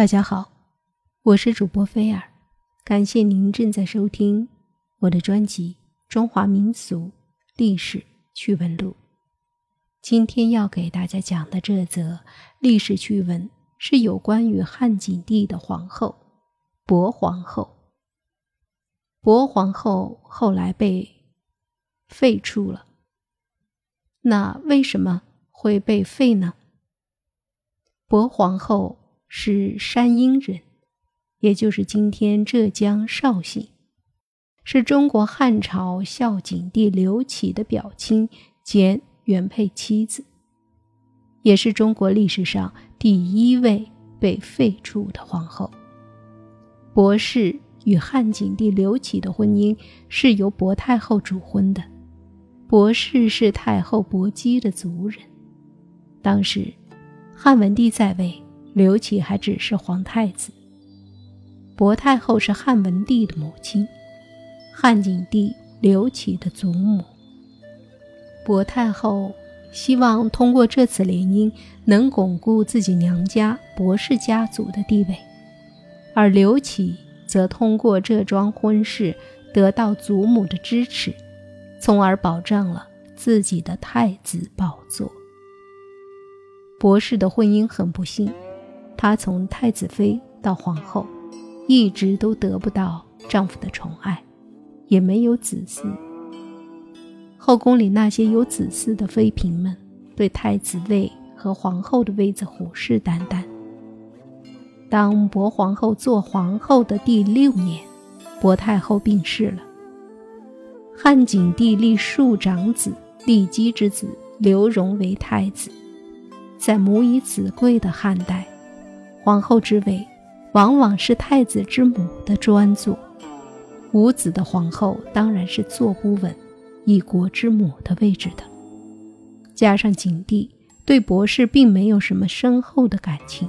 大家好，我是主播菲尔，感谢您正在收听我的专辑《中华民俗历史趣闻录》。今天要给大家讲的这则历史趣闻是有关于汉景帝的皇后薄皇后。薄皇后后来被废黜了，那为什么会被废呢？薄皇后。是山阴人，也就是今天浙江绍兴，是中国汉朝孝景帝刘启的表亲兼原配妻子，也是中国历史上第一位被废黜的皇后。博氏与汉景帝刘启的婚姻是由薄太后主婚的，博氏是太后薄姬的族人。当时，汉文帝在位。刘启还只是皇太子，薄太后是汉文帝的母亲，汉景帝刘启的祖母。薄太后希望通过这次联姻能巩固自己娘家薄氏家族的地位，而刘启则通过这桩婚事得到祖母的支持，从而保障了自己的太子宝座。博氏的婚姻很不幸。她从太子妃到皇后，一直都得不到丈夫的宠爱，也没有子嗣。后宫里那些有子嗣的妃嫔们，对太子位和皇后的位子虎视眈眈。当薄皇后做皇后的第六年，薄太后病逝了。汉景帝立庶长子骊姬之子刘荣为太子，在母以子贵的汉代。皇后之位，往往是太子之母的专座。无子的皇后当然是坐不稳一国之母的位置的。加上景帝对博士并没有什么深厚的感情，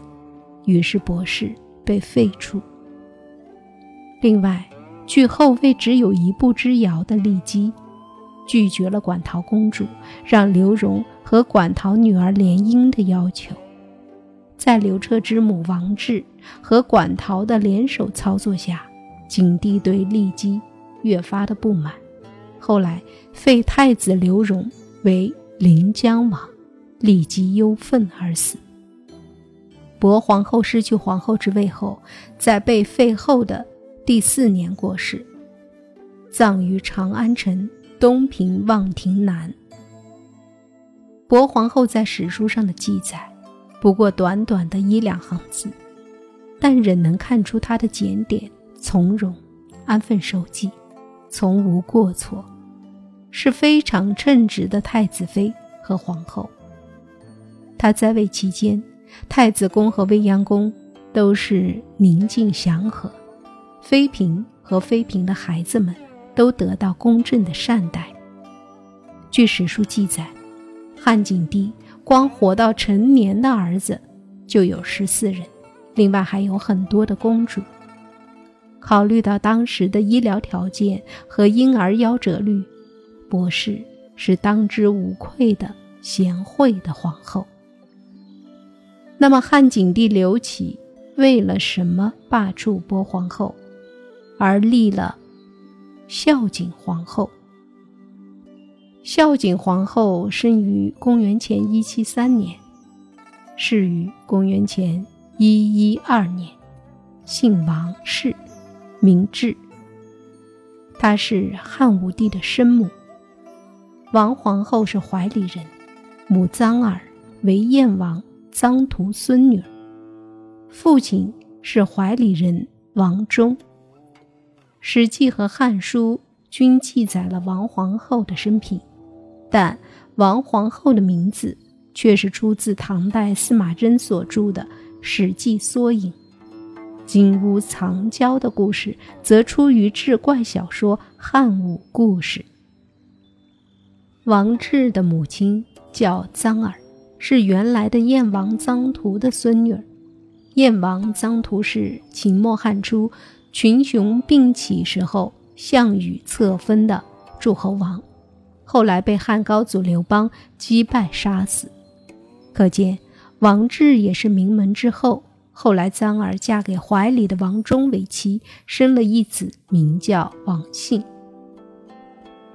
于是博士被废黜。另外，据后位只有一步之遥的骊姬，拒绝了馆陶公主让刘荣和馆陶女儿联姻的要求。在刘彻之母王志和馆陶的联手操作下，景帝对骊姬越发的不满，后来废太子刘荣为临江王，骊姬忧愤而死。薄皇后失去皇后之位后，在被废后的第四年过世，葬于长安城东平望亭南。薄皇后在史书上的记载。不过短短的一两行字，但仍能看出她的检点、从容、安分守己，从无过错，是非常称职的太子妃和皇后。她在位期间，太子宫和未央宫都是宁静祥和，妃嫔和妃嫔的孩子们都得到公正的善待。据史书记载，汉景帝。光活到成年的儿子就有十四人，另外还有很多的公主。考虑到当时的医疗条件和婴儿夭折率，博士是当之无愧的贤惠的皇后。那么汉景帝刘启为了什么罢黜薄皇后，而立了孝景皇后？孝景皇后生于公元前一七三年，逝于公元前一一二年，姓王氏，名志。她是汉武帝的生母。王皇后是怀里人，母臧儿为燕王臧荼孙女，父亲是怀里人王忠。《史记》和《汉书》均记载了王皇后的生平。但王皇后的名字却是出自唐代司马贞所著的《史记缩影》，金屋藏娇的故事则出于志怪小说《汉武故事》。王志的母亲叫臧儿，是原来的燕王臧荼的孙女儿。燕王臧荼是秦末汉初群雄并起时候项羽册封的诸侯王。后来被汉高祖刘邦击败杀死，可见王志也是名门之后，后来臧儿嫁给怀里的王忠为妻，生了一子，名叫王信。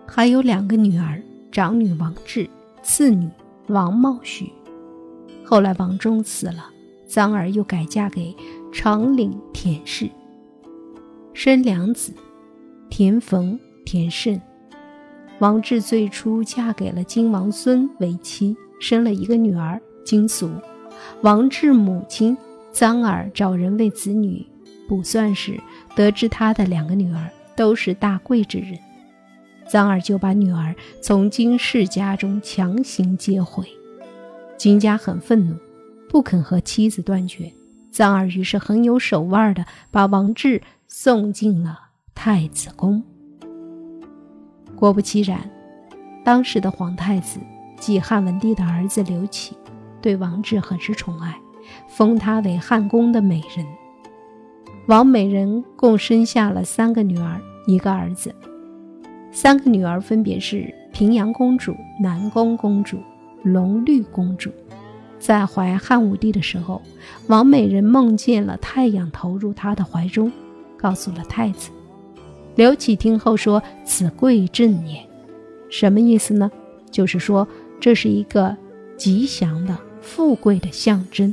还有两个女儿，长女王志，次女王茂许。后来王忠死了，臧儿又改嫁给长岭田氏，生两子，田逢、田胜。王志最初嫁给了金王孙为妻，生了一个女儿金俗。王志母亲臧儿找人为子女卜算时，得知他的两个女儿都是大贵之人。臧儿就把女儿从金氏家中强行接回，金家很愤怒，不肯和妻子断绝。臧儿于是很有手腕的把王志送进了太子宫。果不其然，当时的皇太子即汉文帝的儿子刘启，对王志很是宠爱，封她为汉宫的美人。王美人共生下了三个女儿，一个儿子。三个女儿分别是平阳公主、南宫公主、隆绿公主。在怀汉武帝的时候，王美人梦见了太阳投入她的怀中，告诉了太子。刘启听后说：“此贵正也。”什么意思呢？就是说这是一个吉祥的、富贵的象征。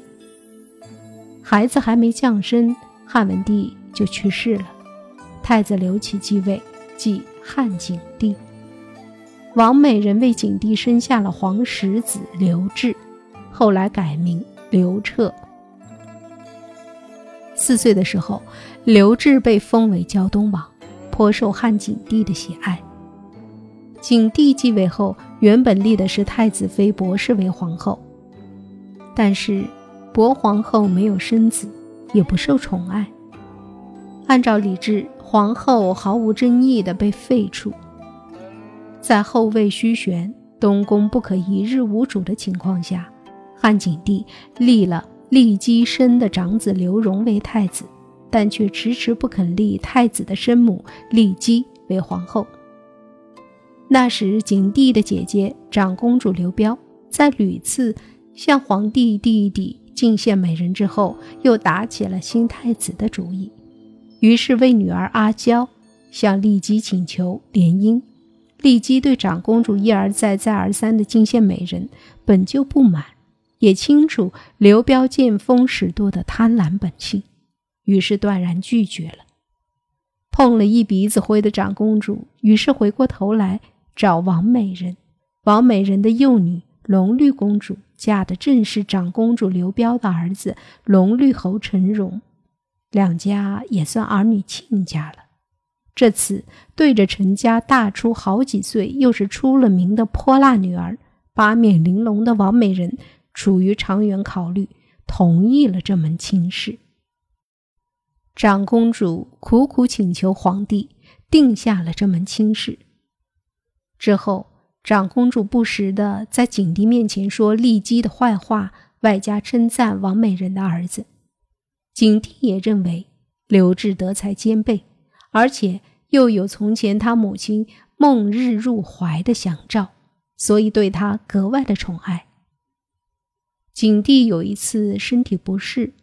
孩子还没降生，汉文帝就去世了，太子刘启继位，即。汉景帝，王美人为景帝生下了皇十子刘志，后来改名刘彻。四岁的时候，刘志被封为胶东王，颇受汉景帝的喜爱。景帝继位后，原本立的是太子妃薄氏为皇后，但是薄皇后没有生子，也不受宠爱。按照礼制。皇后毫无争议地被废黜，在后位虚悬、东宫不可一日无主的情况下，汉景帝立了骊姬生的长子刘荣为太子，但却迟迟不肯立太子的生母骊姬为皇后。那时，景帝的姐姐长公主刘彪在屡次向皇帝弟弟进献美人之后，又打起了新太子的主意。于是为女儿阿娇向骊姬请求联姻，骊姬对长公主一而再再而三的进献美人本就不满，也清楚刘彪见风使舵的贪婪本性，于是断然拒绝了。碰了一鼻子灰的长公主，于是回过头来找王美人。王美人的幼女隆绿公主嫁的正是长公主刘彪的儿子隆绿侯陈荣。两家也算儿女亲家了。这次对着陈家大出好几岁，又是出了名的泼辣女儿，八面玲珑的王美人，出于长远考虑，同意了这门亲事。长公主苦苦请求皇帝定下了这门亲事。之后，长公主不时的在景帝面前说骊姬的坏话，外加称赞王美人的儿子。景帝也认为刘志德才兼备，而且又有从前他母亲梦日入怀的祥兆，所以对他格外的宠爱。景帝有一次身体不适，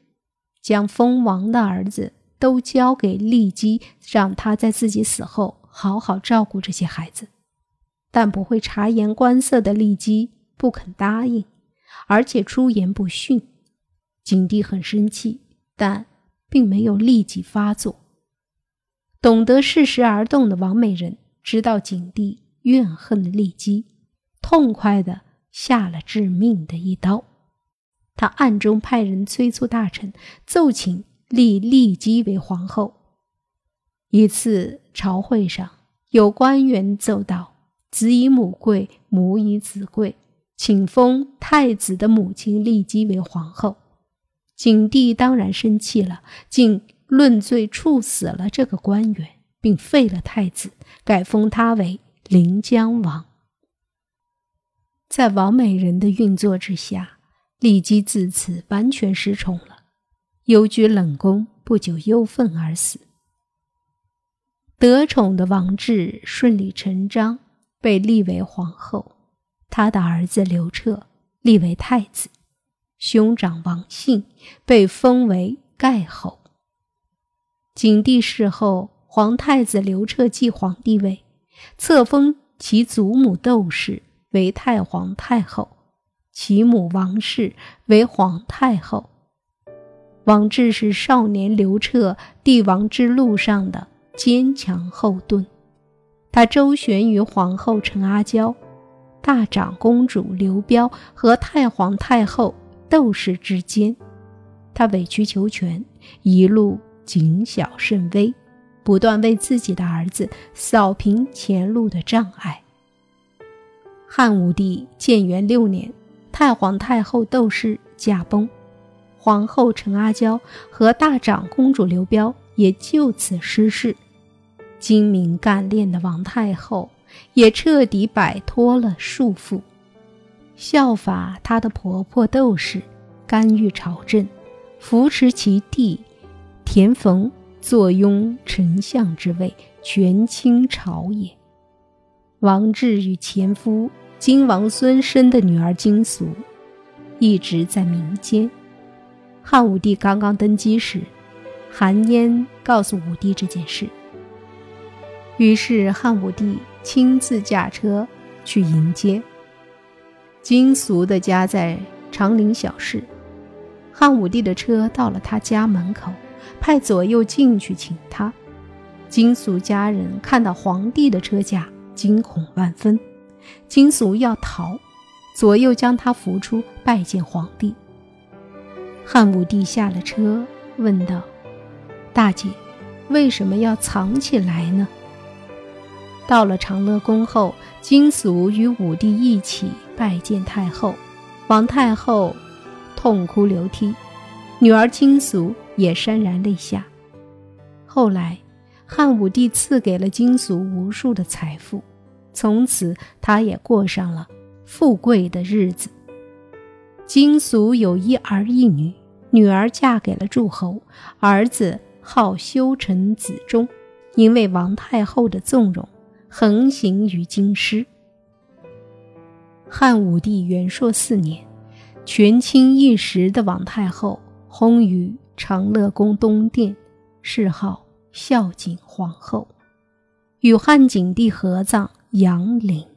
将封王的儿子都交给骊姬，让他在自己死后好好照顾这些孩子，但不会察言观色的骊姬不肯答应，而且出言不逊，景帝很生气。但并没有立即发作。懂得适时而动的王美人知道景帝怨恨骊姬，痛快的下了致命的一刀。他暗中派人催促大臣奏请立骊姬为皇后。一次朝会上，有官员奏道：“子以母贵，母以子贵，请封太子的母亲骊姬为皇后。”景帝当然生气了，竟论罪处死了这个官员，并废了太子，改封他为临江王。在王美人的运作之下，骊姬自此完全失宠了，幽居冷宫，不久忧愤而死。得宠的王志顺理成章被立为皇后，他的儿子刘彻立为太子。兄长王信被封为盖侯。景帝逝后，皇太子刘彻继皇帝位，册封其祖母窦氏为太皇太后，其母王氏为皇太后。王志是少年刘彻帝王之路上的坚强后盾，他周旋于皇后陈阿娇、大长公主刘彪和太皇太后窦氏之间，他委曲求全，一路谨小慎微，不断为自己的儿子扫平前路的障碍。汉武帝建元六年，太皇太后窦氏驾崩。皇后陈阿娇和大长公主刘彪也就此失势，精明干练的王太后也彻底摆脱了束缚，效法她的婆婆窦氏，干预朝政，扶持其弟田逢坐拥丞相之位，权倾朝野。王志与前夫金王孙生的女儿金俗，一直在民间。汉武帝刚刚登基时，韩嫣告诉武帝这件事。于是汉武帝亲自驾车去迎接。金俗的家在长陵小市，汉武帝的车到了他家门口，派左右进去请他。金俗家人看到皇帝的车驾，惊恐万分。金俗要逃，左右将他扶出，拜见皇帝。汉武帝下了车，问道：“大姐，为什么要藏起来呢？”到了长乐宫后，金俗与武帝一起拜见太后，王太后痛哭流涕，女儿金俗也潸然泪下。后来，汉武帝赐给了金俗无数的财富，从此他也过上了富贵的日子。金俗有一儿一女。女儿嫁给了诸侯，儿子号修成子忠，因为王太后的纵容，横行于京师。汉武帝元朔四年，权倾一时的王太后薨于长乐宫东殿，谥号孝景皇后，与汉景帝合葬阳陵。